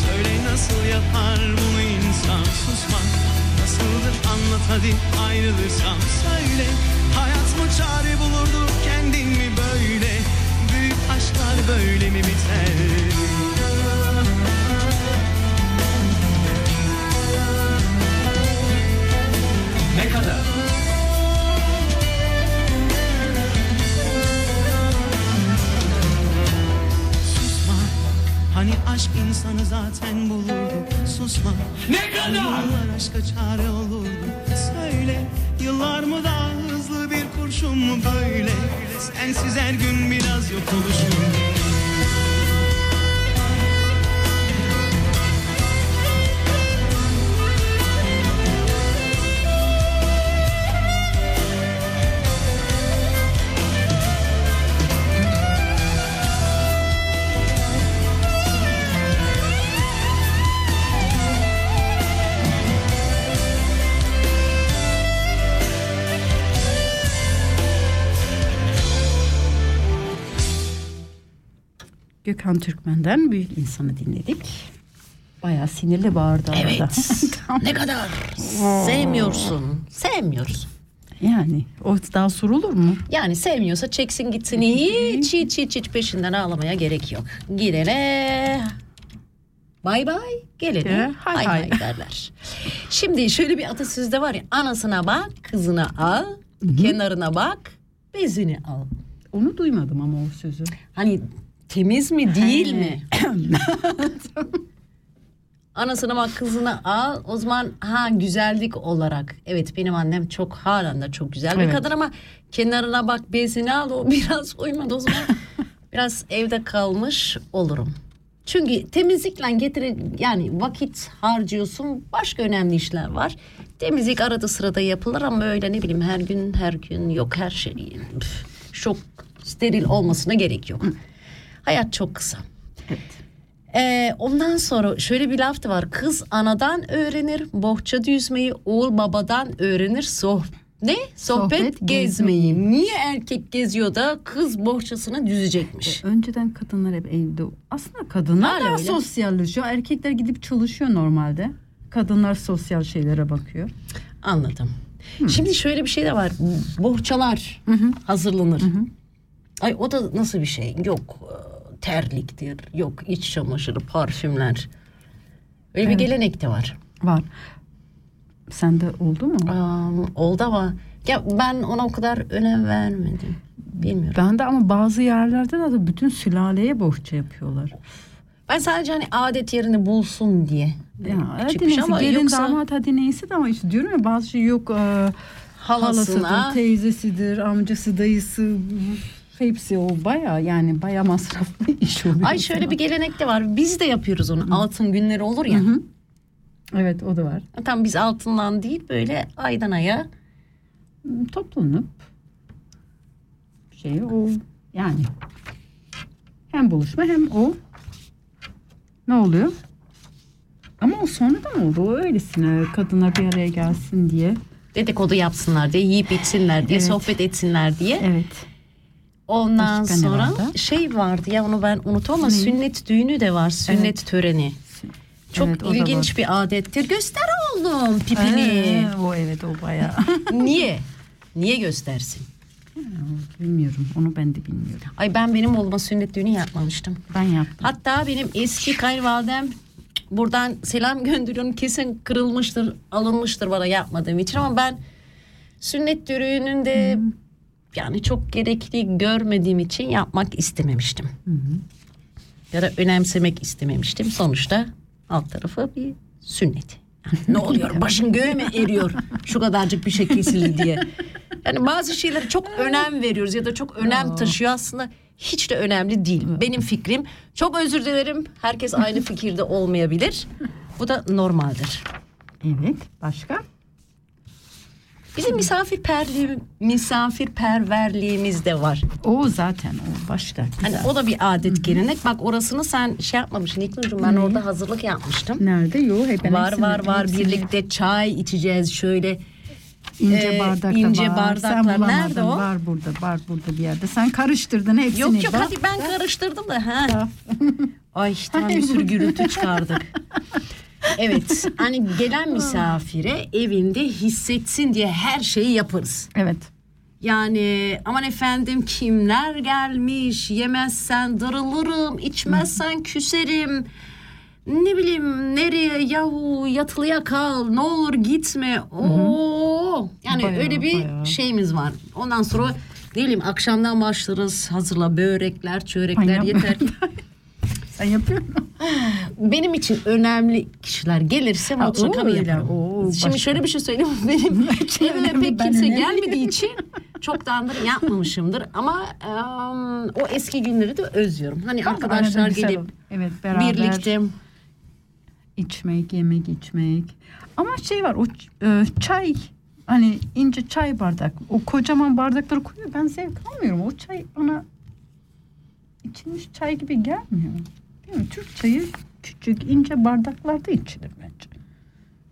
Söyle nasıl yapar bunu insan Susma. Nasıldır anlat hadi ayrılırsam Söyle. Hayat mı çare bulurdu kendin mi böyle? Büyük aşklar böyle mi biter Hani aşk insanı zaten bulurdu. Susma. Ne kadar? Yıllar aşka çare olurdu. Söyle Yıllar mı daha hızlı bir kurşun mu böyle? Sensiz her gün biraz yok oluşum Gökhan Türkmen'den Büyük İnsan'ı dinledik. Bayağı sinirli bağırdı. Evet. ne kadar sevmiyorsun. Sevmiyorsun. Yani o daha sorulur mu? Yani sevmiyorsa çeksin gitsin hiç hiç hiç hiç peşinden ağlamaya gerek yok. Gidene bay bay gelene Ya, hay hay hay derler. Şimdi şöyle bir atasözde var ya anasına bak kızına al kenarına bak bezini al. Onu duymadım ama o sözü. Hani temiz mi değil mi? Anasına bak kızına al o zaman ha güzellik olarak evet benim annem çok halen de çok güzel bir Evet. kadın ama kenarına bak bezini al o biraz uymadı o zaman biraz evde kalmış olurum. Çünkü temizlikle getire yani vakit harcıyorsun başka önemli işler var. Temizlik arada sırada yapılır ama öyle ne bileyim her gün her gün yok her şey. üf, Çok steril olmasına gerek yok. Hayat çok kısa. Ee, ondan sonra şöyle bir laf da var. Kız anadan öğrenir bohça düzmeyi, oğul babadan öğrenir soh ne? Sohbet, Sohbet gezmeyi. Niye erkek geziyor da kız bohçasını düzecekmiş? Önceden kadınlar hep evde. Aslında kadınlar Hala daha öyle. sosyalleşiyor. Erkekler gidip çalışıyor normalde. Kadınlar sosyal şeylere bakıyor. Anladım. Şimdi şöyle bir şey de var. Bohçalar hazırlanır. Ay o da nasıl bir şey? Yok e, terliktir, yok iç çamaşırı, parfümler. Öyle bir gelenek de var. Var. Sende oldu mu? Aa, oldu ama ya ben ona o kadar önem vermedim. Bilmiyorum. Ben de ama bazı yerlerde de bütün sülaleye bohça yapıyorlar. Ben sadece hani adet yerini bulsun diye. Ya, Çıkmış neyse, ama gelin yoksa damat hadi neyse de ama işte diyorum ya bazı şey yok. E, halasına halasıdır, teyzesidir, amcası, dayısı hepsi o baya yani baya masraflı iş oluyor. Ay şöyle bir gelenek de var. Biz de yapıyoruz onu. Altın günleri olur ya. Evet o da var. Tam biz altından değil böyle aydan aya Toplanıp şey o yani hem buluşma hem o ne oluyor? Ama o sonradan oldu. O öylesine kadınlar bir araya gelsin diye. dedikodu yapsınlar diye, yiyip içsinler diye, Evet. sohbet etsinler diye. Evet. Ondan Başka sonra vardı? şey vardı ya onu ben unuttum ama sünnet düğünü de var. Sünnet Evet. töreni. Çok Evet, ilginç bir adettir. Göster oğlum pipini. Ee, o evet o bayağı. Niye? Niye göstersin? bilmiyorum. Onu ben de bilmiyorum. Ay ben benim oğluma sünnet düğünü yapmamıştım. Ben yaptım. Hatta benim eski kayınvalidem buradan selam gönderiyorum. Kesin kırılmıştır, alınmıştır bana yapmadığım için ama ben sünnet düğününde yani çok gerekli görmediğim için yapmak istememiştim. Ya da önemsemek istememiştim. Sonuçta alt tarafı bir sünnet. Yani ne oluyor? Başın göğe mi eriyor? Şu kadarcık bir şey kesildi diye. Yani bazı şeylere çok önem veriyoruz ya da çok önem taşıyor aslında hiç de önemli değil. Benim fikrim. Çok özür dilerim. Herkes aynı fikirde olmayabilir. Bu da normaldir. Evet. Başka? Bizim misafirperli, misafirperverliğimiz de var. O zaten o başka. Hani o da bir adet gelenek. Bak orasını sen şey yapmamışsın İlknur'cum. Ben orada hazırlık yapmıştım. Nerede? Yok. Hep ben var hepsini- var var hepsini- birlikte çay içeceğiz şöyle. İnce Ee, bardaklar ince var. bardaklar. Sen bulamadın. Nerede o? Var burada. Var burada bir yerde. Sen karıştırdın hepsini. Yok yok Bak. hadi ben karıştırdım da. Ha. Ay tamam bir sürü gürültü çıkardık. Evet hani gelen misafire evinde hissetsin diye her şeyi yaparız. Evet. Yani aman efendim kimler gelmiş yemezsen darılırım içmezsen küserim. Ne bileyim nereye yahu yatılıya kal ne olur gitme. Oo yani Bayağı, öyle bir bayağı. şeyimiz var. Ondan sonra ne bileyim akşamdan başlarız hazırla börekler çörekler Ay, yapma. yeter. Sen yapıyor musun? Benim için önemli kişiler gelirse mutlaka o bir öyle, yaparım. Şimdi başka. şöyle bir şey söyleyeyim. Benim evime pek kimse gelmediği için çoktandır yapmamışımdır. Ama em, o eski günleri de özlüyorum. Hani arkadaşlar gelip evet, beraber birlikte içmek, yemek içmek. Ama şey var o e, çay hani ince çay bardak. O kocaman bardakları koyuyor. Ben zevk almıyorum. O çay bana içilmiş çay gibi gelmiyor. Değil mi? Türk çayı küçük ince bardaklarda içilir bence.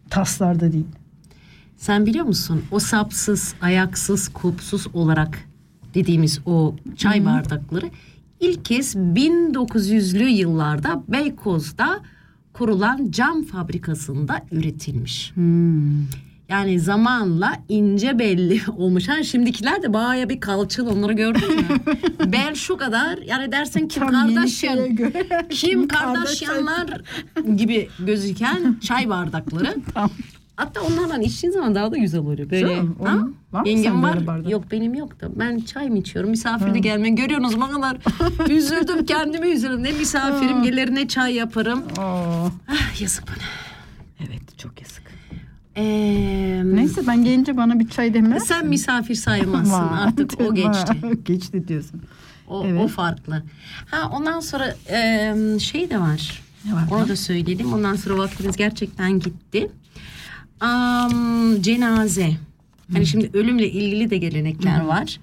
Taslarda değil. sen biliyor musun o sapsız, ayaksız, kupsuz olarak dediğimiz o çay bardakları ilk kez 1900'lü yıllarda Beykoz'da kurulan cam fabrikasında üretilmiş. Yani zamanla ince belli olmuş. Ha şimdikiler de baya bir kalçıl onları gördün mü? Bel şu kadar yani dersin Kim Tam Kardashian. Kim Kardashian. Kardashianlar gibi gözüken çay bardakları. Tamam. Hatta onlardan içtiğin zaman daha da güzel oluyor. Böyle. Güzel, Ha? var Yengem var. bardak? Yok benim yok da. Ben çay mı içiyorum? Misafir de gelmeyin. Görüyorsunuz ne kadar üzüldüm. Kendimi üzüldüm. Ne misafirim gelir ne çay yaparım. Ah, yazık bana. Evet çok yazık. Ee, Neyse ben gelince bana bir çay demez. sen misafir sayılmazsın. Artık o geçti. Geçti diyorsun. O, Evet. o farklı. Ha ondan sonra e, şey de var. Ne var Onu da? söyleyelim. Ondan sonra vaktimiz gerçekten gitti. am, cenaze. Hani şimdi ölümle ilgili de gelenekler var.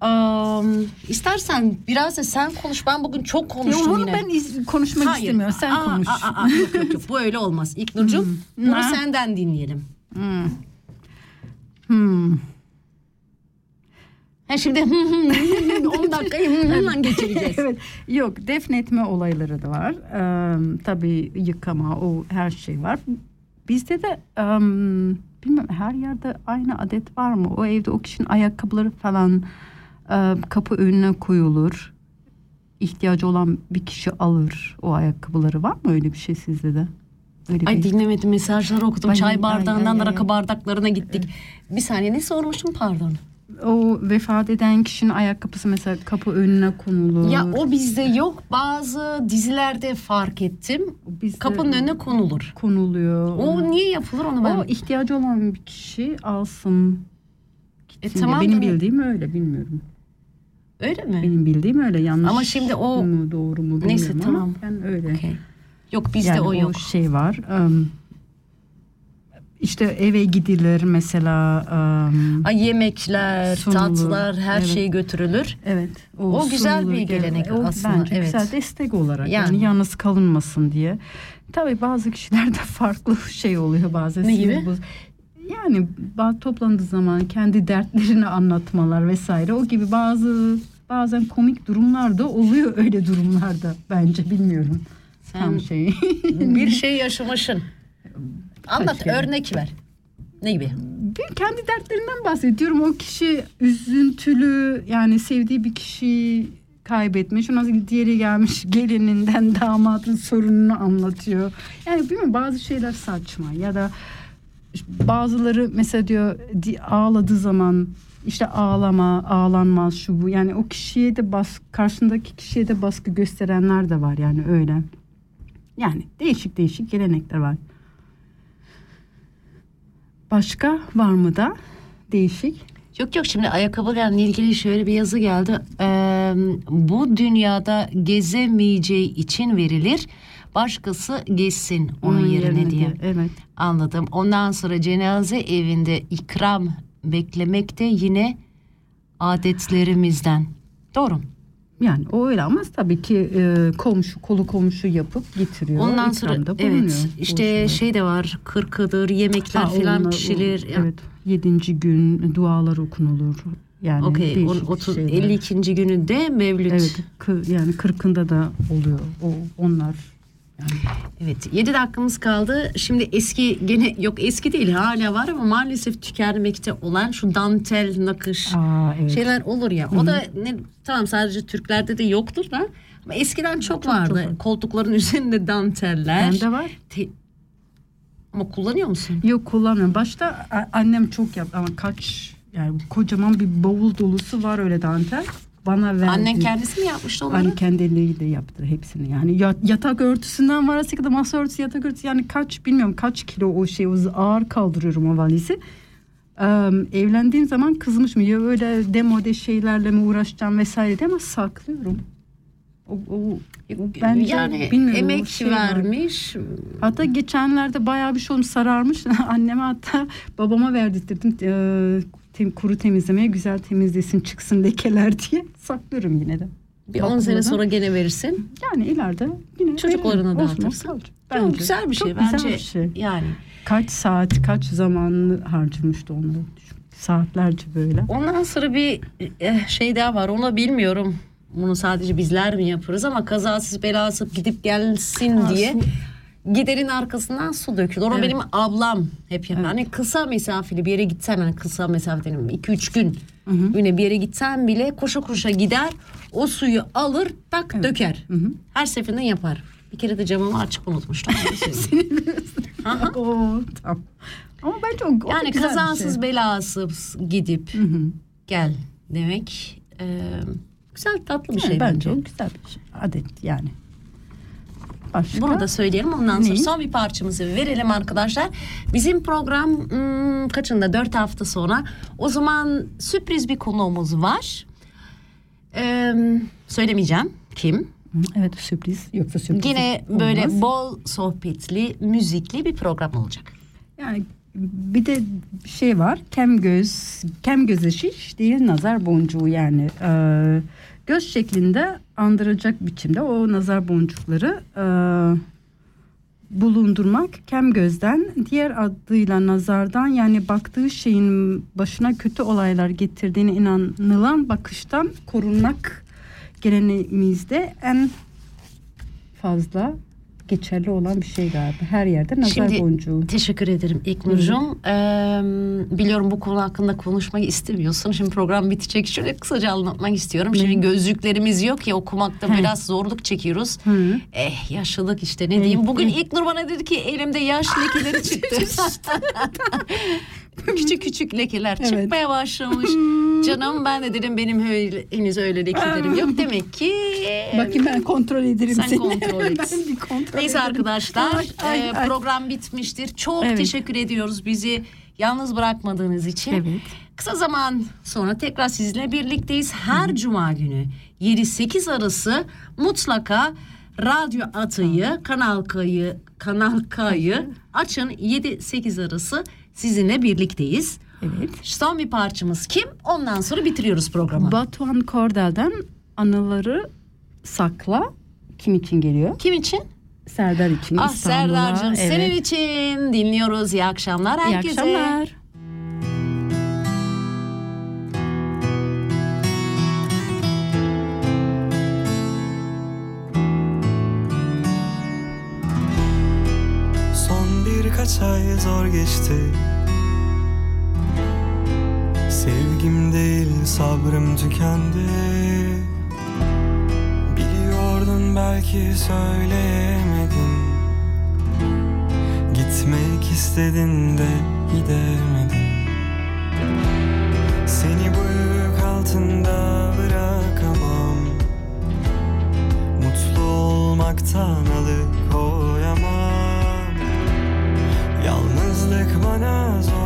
Am, istersen biraz da sen konuş. Ben bugün çok konuştum bunu yine. ben iz- konuşmak Hayır. istemiyorum. Sen Aa, konuş. aa, aa, yok, yok, yok. Bu öyle olmaz. İlknur'cum bunu Ne? senden dinleyelim. Hmm. Ha şimdi 10 dakikayı hemen geçireceğiz. evet. Yok defnetme olayları da var. Ee, tabii yıkama o her şey var. Bizde de em, bilmem her yerde aynı adet var mı? O evde o kişinin ayakkabıları falan e, kapı önüne koyulur. İhtiyacı olan bir kişi alır o ayakkabıları. Var mı öyle bir şey sizde de? Öyle Ay bir... dinlemedim mesajları okudum. Ay, Çay ay, bardağından ay, ay. rakı bardaklarına gittik. Bir saniye ne sormuştum pardon. O vefat eden kişinin ayakkabısı mesela kapı önüne konulur. Ya o bizde yok. Bazı dizilerde fark ettim. Bizde Kapının önüne konulur. konuluyor. O niye yapılır onu ben... O ihtiyacı olan bir kişi alsın. E, tamam. Benim da- bildiğim öyle bilmiyorum. Öyle mi? Benim bildiğim öyle yanlış Ama şimdi o- mu doğru mu bilmiyorum Neyse, ama tamam. ben öyle. Okey. Yok bizde yani o yok. şey var. ım, işte eve gidilir mesela. ım, Ay yemekler, Sunulur. tatlılar her Evet. şey götürülür. Evet. O güzel sunulur bir gel- gelenek o aslında, Bence evet. güzel destek olarak. Yani. Yani. yalnız kalınmasın diye. Tabii bazı kişilerde farklı şey oluyor bazen. Ne gibi? boz- Yani bazı toplandığı zaman kendi dertlerini anlatmalar vesaire. O gibi bazı bazen komik durumlar da oluyor öyle durumlarda bence bilmiyorum. Tam şey. bir şey yaşamışsın. Anlat kere? örnek ver. Ne gibi? bir kendi dertlerinden bahsediyorum. O kişi üzüntülü yani sevdiği bir kişi kaybetmiş. Ondan sonra diğeri gelmiş gelininden damadın sorununu anlatıyor. Yani bilmiyorum bazı şeyler saçma ya da bazıları mesela diyor di- ağladığı zaman işte ağlama, ağlanmaz şu bu. Yani o kişiye de bas karşındaki kişiye de baskı gösterenler de var yani öyle. Yani değişik değişik gelenekler var. Başka var mı da değişik? Yok yok şimdi ayakkabılarla ilgili şöyle bir yazı geldi. Ee, bu dünyada gezemeyeceği için verilir. Başkası gezsin onun, yerine, diye. Evet. Anladım. Ondan sonra cenaze evinde ikram beklemek de yine adetlerimizden. Doğru. mu? Yani o öyle ama tabii ki e, komşu kolu komşu yapıp getiriyor. Ondan sonra evet işte Komşular. şey de var kırkıdır yemekler Ha, filan onlar- pişilir. o- Evet. Yedinci gün dualar okunulur. Yani değişik 30 şeyler. 52. gününde Mevlüt. Evet. yani kırkında da oluyor. O onlar. Evet 7 dakikamız kaldı. Şimdi eski gene yok eski değil hala var ama maalesef tükenmekte olan şu dantel nakış Aa, evet. şeyler olur ya. O da ne tamam sadece Türklerde de yoktur da ama eskiden çok, vardı. çok var. Koltukların üzerinde danteller. Bende var. Te- ama kullanıyor musun? Yok kullanmıyorum. Başta annem çok yaptı ama kaç yani kocaman bir bavul dolusu var öyle dantel. Bana verdi. Annen kendisi mi yapmıştı onları? Anne kendi elleriyle yaptı hepsini. Yani ya- yatak örtüsünden varası kadar masa örtüsü, yatak örtüsü yani kaç bilmiyorum kaç kilo o şey o ağır kaldırıyorum o valizi. Ee, evlendiğim zaman kızmış mı ya öyle demode şeylerle mi uğraşacağım vesaire diye ama saklıyorum. O, o, o bence yani bilmiyorum, o emek şey var. vermiş. Hatta geçenlerde bayağı bir şey olmuş sararmış. Anneme hatta babama verdirttirdim. Ee, tem- kuru temizlemeye güzel temizlesin çıksın lekeler diye saklıyorum yine de. Bir 10 sene sonra gene verirsin. Yani ileride yine Çocuklarına dağıtırsın. Bence. güzel bir şey Çok bence. Güzel bir şey. Yani Kaç saat, kaç zamanını harcamıştı onları. düşün. Saatlerce böyle. ondan sonra bir eh, şey daha var. Onu bilmiyorum. Bunu sadece bizler mi yaparız ama kazasız belasız gidip gelsin Ha, diye giderin arkasından su dökülür. Onu Evet. benim ablam hep yapar. Hani kısa mesafeli bir yere gitsem yani kısa mesafeli 2-3 gün güne bir yere gitsem bile koşa koşa gider o suyu alır tak döker. Her seferinde yapar. Bir kere de camımı açık unutmuştum. Oo, tamam. Ama bence o, o yani bir kazasız şey. belasız gidip Hı hı. gel demek e, güzel tatlı bir Yani şey bence bence. o güzel bir şey. Adet yani. Başka? Bunu da söyleyelim ondan sonra Ne? son bir parçamızı verelim arkadaşlar. Bizim program hmm, kaçında dört hafta sonra. O zaman sürpriz bir konuğumuz var. Ee, söylemeyeceğim kim. Evet sürpriz. Yoksa sürpriz Yine olmaz. böyle bol sohbetli, müzikli bir program olacak. Yani bir de şey var. Kem göz, kem göze şiş değil nazar boncuğu yani. Ee, göz şeklinde andıracak biçimde o nazar boncukları e, bulundurmak kem gözden diğer adıyla nazardan yani baktığı şeyin başına kötü olaylar getirdiğine inanılan bakıştan korunmak geleneğimizde en fazla geçerli olan bir şey galiba. Her yerde nazar Şimdi- boncuğu. Teşekkür ederim İknur'cum. Ee, biliyorum bu konu hakkında konuşmayı istemiyorsun. Şimdi program bitecek. Şöyle kısaca anlatmak istiyorum. Şimdi gözlüklerimiz yok ya okumakta He. biraz zorluk çekiyoruz. Hı. Eh yaşlılık işte ne diyeyim. Bugün İknur bana dedi ki elimde yaş lekeleri çıktı. küçük küçük lekeler Evet. çıkmaya başlamış. Canım ben de dedim benim öyle, henüz öyle lekelerim yok. Demek ki Bakayım ben kontrol ederim Sen seni. kontrol et. ben bir kontrol Neyse ederim. arkadaşlar Ay, ay, e, ay. program bitmiştir. Çok Evet. teşekkür ediyoruz bizi yalnız bırakmadığınız için. Evet. Kısa zaman sonra tekrar sizinle birlikteyiz. Her cuma günü 7-8 arası mutlaka Radyo Atayı, Kanal K'yı, Kanal K'yı açın 7-8 arası sizinle birlikteyiz. Evet. Son bir parçamız kim? Ondan sonra bitiriyoruz programı. Batuhan Kordel'den anıları sakla. Kim için geliyor? kim için? Serdar için. Ah. Serdar'cığım Evet. senin için dinliyoruz. İyi akşamlar İyi herkese. akşamlar. Birkaç ay zor geçti. Sevgim değil sabrım tükendi. Biliyordun belki söyleyemedin Gitmek istedin de gidemedin Seni bu yük altında bırakamam. Mutlu olmaktan alıkoyamam Yalnızlık bana zor